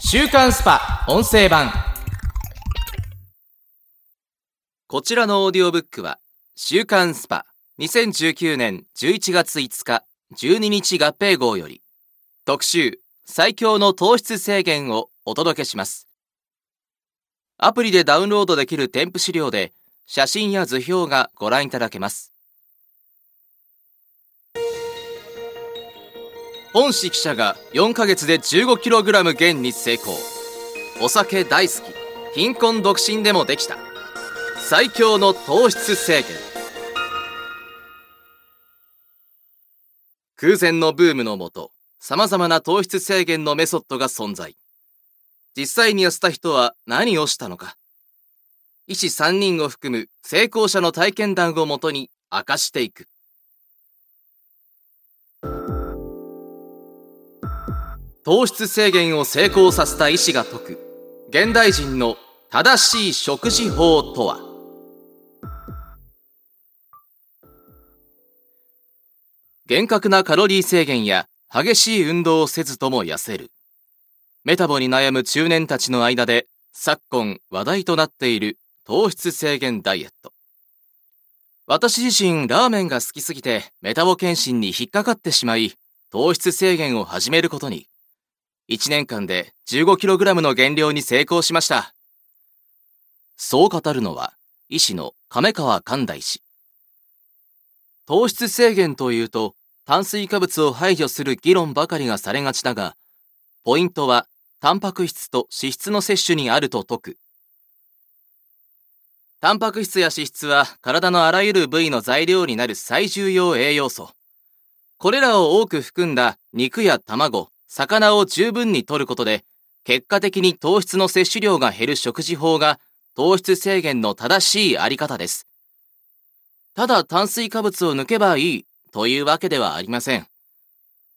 週刊スパ音声版。こちらのオーディオブックは週刊スパ2019年11月5日12日合併号より特集最強の糖質制限をお届けします。アプリでダウンロードできる添付資料で写真や図表がご覧いただけます。本誌記者が4ヶ月で 15kg 減に成功。お酒大好き貧困独身でもできた。最強の糖質制限。空前のブームのもと様々な糖質制限のメソッドが存在。実際に痩せた人は何をしたのか。医師3人を含む成功者の体験談をもとに明かしていく。糖質制限を成功させた医師が説く現代人の正しい食事法とは？厳格なカロリー制限や激しい運動をせずとも痩せる。メタボに悩む中年たちの間で昨今話題となっている糖質制限ダイエット。私自身ラーメンが好きすぎてメタボ検診に引っかかってしまい糖質制限を始めることに。1年間で 15kg の減量に成功しました。そう語るのは、医師の亀川寛大氏。糖質制限というと、炭水化物を排除する議論ばかりがされがちだが、ポイントは、タンパク質と脂質の摂取にあると説く。タンパク質や脂質は体のあらゆる部位の材料になる最重要栄養素。これらを多く含んだ肉や卵、魚を十分に摂ることで、結果的に糖質の摂取量が減る食事法が糖質制限の正しいあり方です。ただ炭水化物を抜けばいいというわけではありません。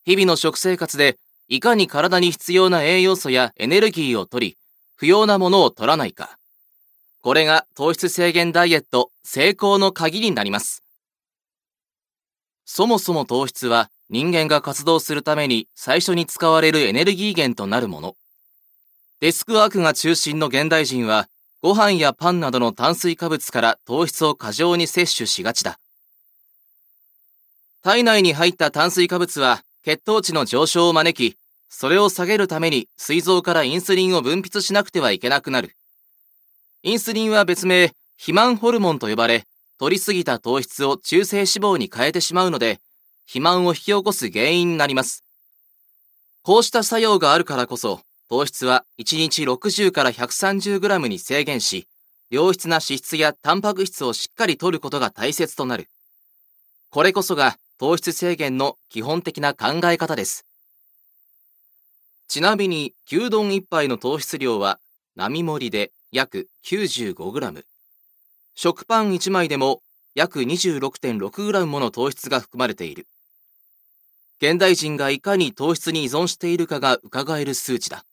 日々の食生活でいかに体に必要な栄養素やエネルギーを取り、不要なものを取らないか。これが糖質制限ダイエット成功の鍵になります。そもそも糖質は人間が活動するために最初に使われるエネルギー源となるもの。デスクワークが中心の現代人は、ご飯やパンなどの炭水化物から糖質を過剰に摂取しがちだ。体内に入った炭水化物は血糖値の上昇を招き、それを下げるために膵臓からインスリンを分泌しなくてはいけなくなる。インスリンは別名、肥満ホルモンと呼ばれ、取りすぎた糖質を中性脂肪に変えてしまうので、肥満を引き起こす原因になります。こうした作用があるからこそ、糖質は1日60から 130g に制限し、良質な脂質やタンパク質をしっかり摂ることが大切となる。これこそが糖質制限の基本的な考え方です。ちなみに、牛丼1杯の糖質量は、並盛りで約 95g。食パン1枚でも約 26.6g もの糖質が含まれている。現代人がいかに糖質に依存しているかが伺える数値だ。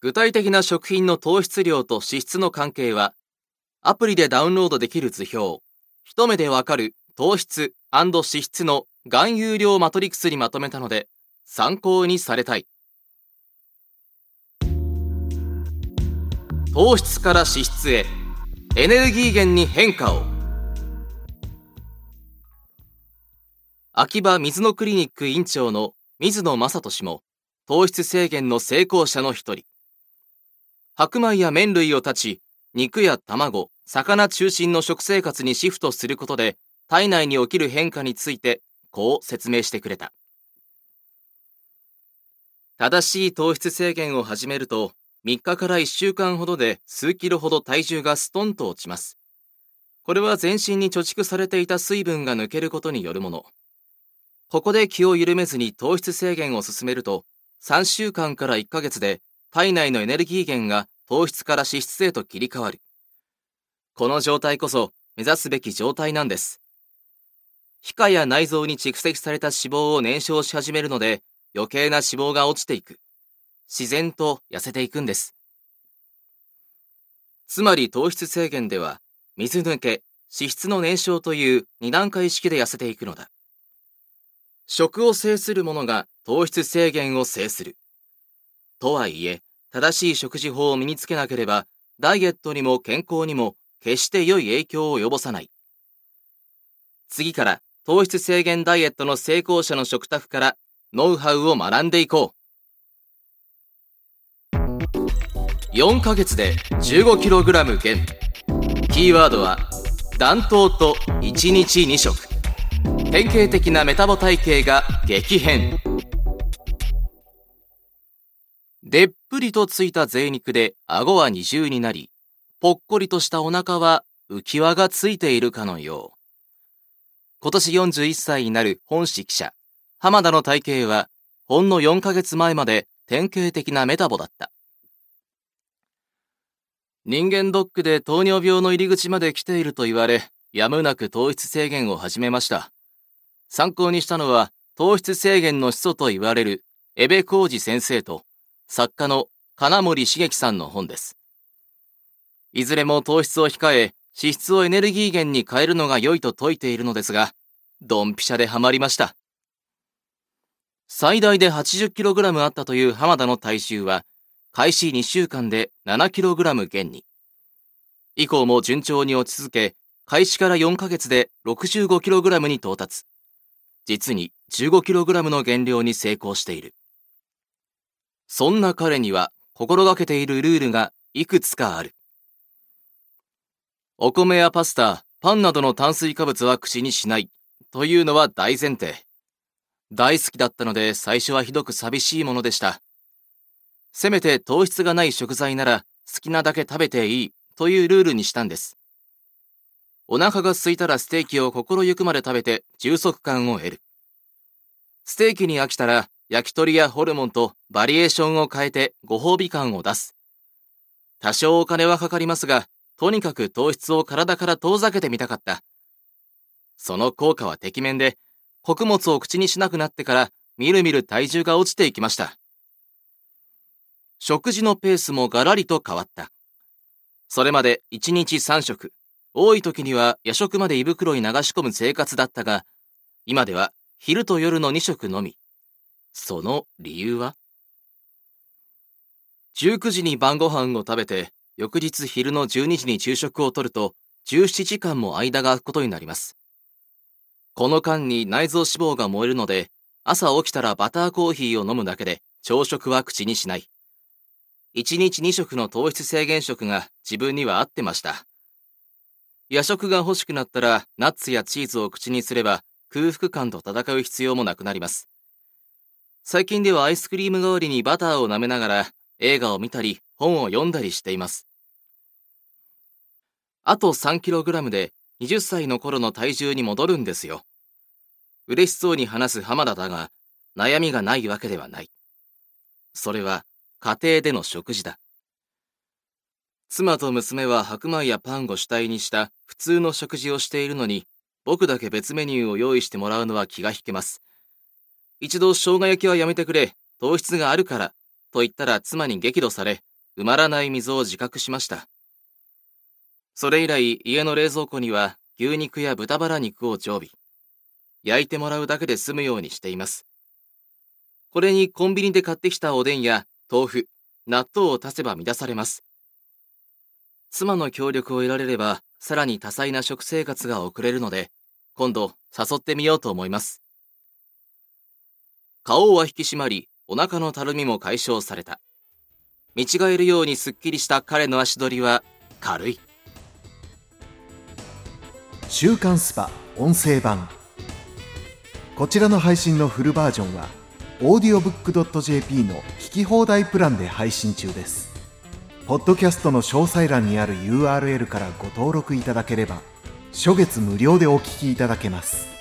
具体的な食品の糖質量と脂質の関係は、アプリでダウンロードできる図表、一目でわかる糖質脂質の含有量マトリクスにまとめたので、参考にされたい。糖質から脂質へ、エネルギー源に変化を。秋葉水野クリニック院長の水野正人氏も糖質制限の成功者の一人。白米や麺類を断ち、肉や卵、魚中心の食生活にシフトすることで体内に起きる変化についてこう説明してくれた。正しい糖質制限を始めると3日から1週間ほどで数キロほど体重がストンと落ちます。これは全身に貯蓄されていた水分が抜けることによるもの。ここで気を緩めずに糖質制限を進めると、3週間から1ヶ月で体内のエネルギー源が糖質から脂質へと切り替わる。この状態こそ目指すべき状態なんです。皮下や内臓に蓄積された脂肪を燃焼し始めるので余計な脂肪が落ちていく。自然と痩せていくんです。つまり糖質制限では水抜け、脂質の燃焼という2段階式で痩せていくのだ。食を制する者が糖質制限を制する。とはいえ、正しい食事法を身につけなければ、ダイエットにも健康にも決して良い影響を及ぼさない。次から糖質制限ダイエットの成功者の食卓からノウハウを学んでいこう。4ヶ月で 15kg 減。キーワードは、暖冬と1日2食。典型的なメタボ体型が激変。でっぷりとついた贅肉で顎は二重になり、ぽっこりとしたお腹は浮き輪がついているかのよう。今年41歳になる本誌記者、浜田の体型は、ほんの4ヶ月前まで典型的なメタボだった。人間ドックで糖尿病の入り口まで来ていると言われ、やむなく糖質制限を始めました。参考にしたのは、糖質制限の始祖と言われる、江部浩二先生と、作家の金森茂樹さんの本です。いずれも糖質を控え、脂質をエネルギー源に変えるのが良いと説いているのですが、ドンピシャでハマりました。最大で 80kg あったという浜田の体重は、開始2週間で 7kg 減に。以降も順調に落ち続け、開始から4ヶ月で 65kg に到達。実に 15kg の減量に成功している。そんな彼には心がけているルールがいくつかある。お米やパスタ、パンなどの炭水化物は口にしないというのは大前提。大好きだったので最初はひどく寂しいものでした。せめて糖質がない食材なら好きなだけ食べていいというルールにしたんです。お腹が空いたらステーキを心ゆくまで食べて充足感を得る。ステーキに飽きたら焼き鳥やホルモンとバリエーションを変えてご褒美感を出す。多少お金はかかりますが、とにかく糖質を体から遠ざけてみたかった。その効果はてきめんで、穀物を口にしなくなってからみるみる体重が落ちていきました。食事のペースもガラリと変わった。それまで1日3食、多い時には夜食まで胃袋に流し込む生活だったが、今では昼と夜の2食のみ。その理由は ?19 時に晩ご飯を食べて、翌日昼の12時に昼食をとると、17時間も間が空くことになります。この間に内臓脂肪が燃えるので、朝起きたらバターコーヒーを飲むだけで朝食は口にしない。1日2食の糖質制限食が自分には合ってました。夜食が欲しくなったらナッツやチーズを口にすれば空腹感と戦う必要もなくなります。最近ではアイスクリーム代わりにバターを舐めながら映画を見たり本を読んだりしています。あと 3kg で20歳の頃の体重に戻るんですよ。嬉しそうに話す浜田だが、悩みがないわけではない。それは家庭での食事だ。妻と娘は白米やパンを主体にした普通の食事をしているのに、僕だけ別メニューを用意してもらうのは気が引けます。一度生姜焼きはやめてくれ、糖質があるから、と言ったら妻に激怒され、埋まらない水を自覚しました。それ以来、家の冷蔵庫には牛肉や豚バラ肉を常備。焼いてもらうだけで済むようにしています。これにコンビニで買ってきたおでんや豆腐、納豆を足せば満たされます。妻の協力を得られれば、さらに多彩な食生活が送れるので、今度誘ってみようと思います。顔は引き締まり、お腹のたるみも解消された。見違えるようにすっきりした彼の足取りは軽い。週刊スパ音声版こちらの配信のフルバージョンはオーディオブックドット JP の聞き放題プランで配信中です。ポッドキャストの詳細欄にある URL からご登録いただければ初月無料でお聞きいただけます。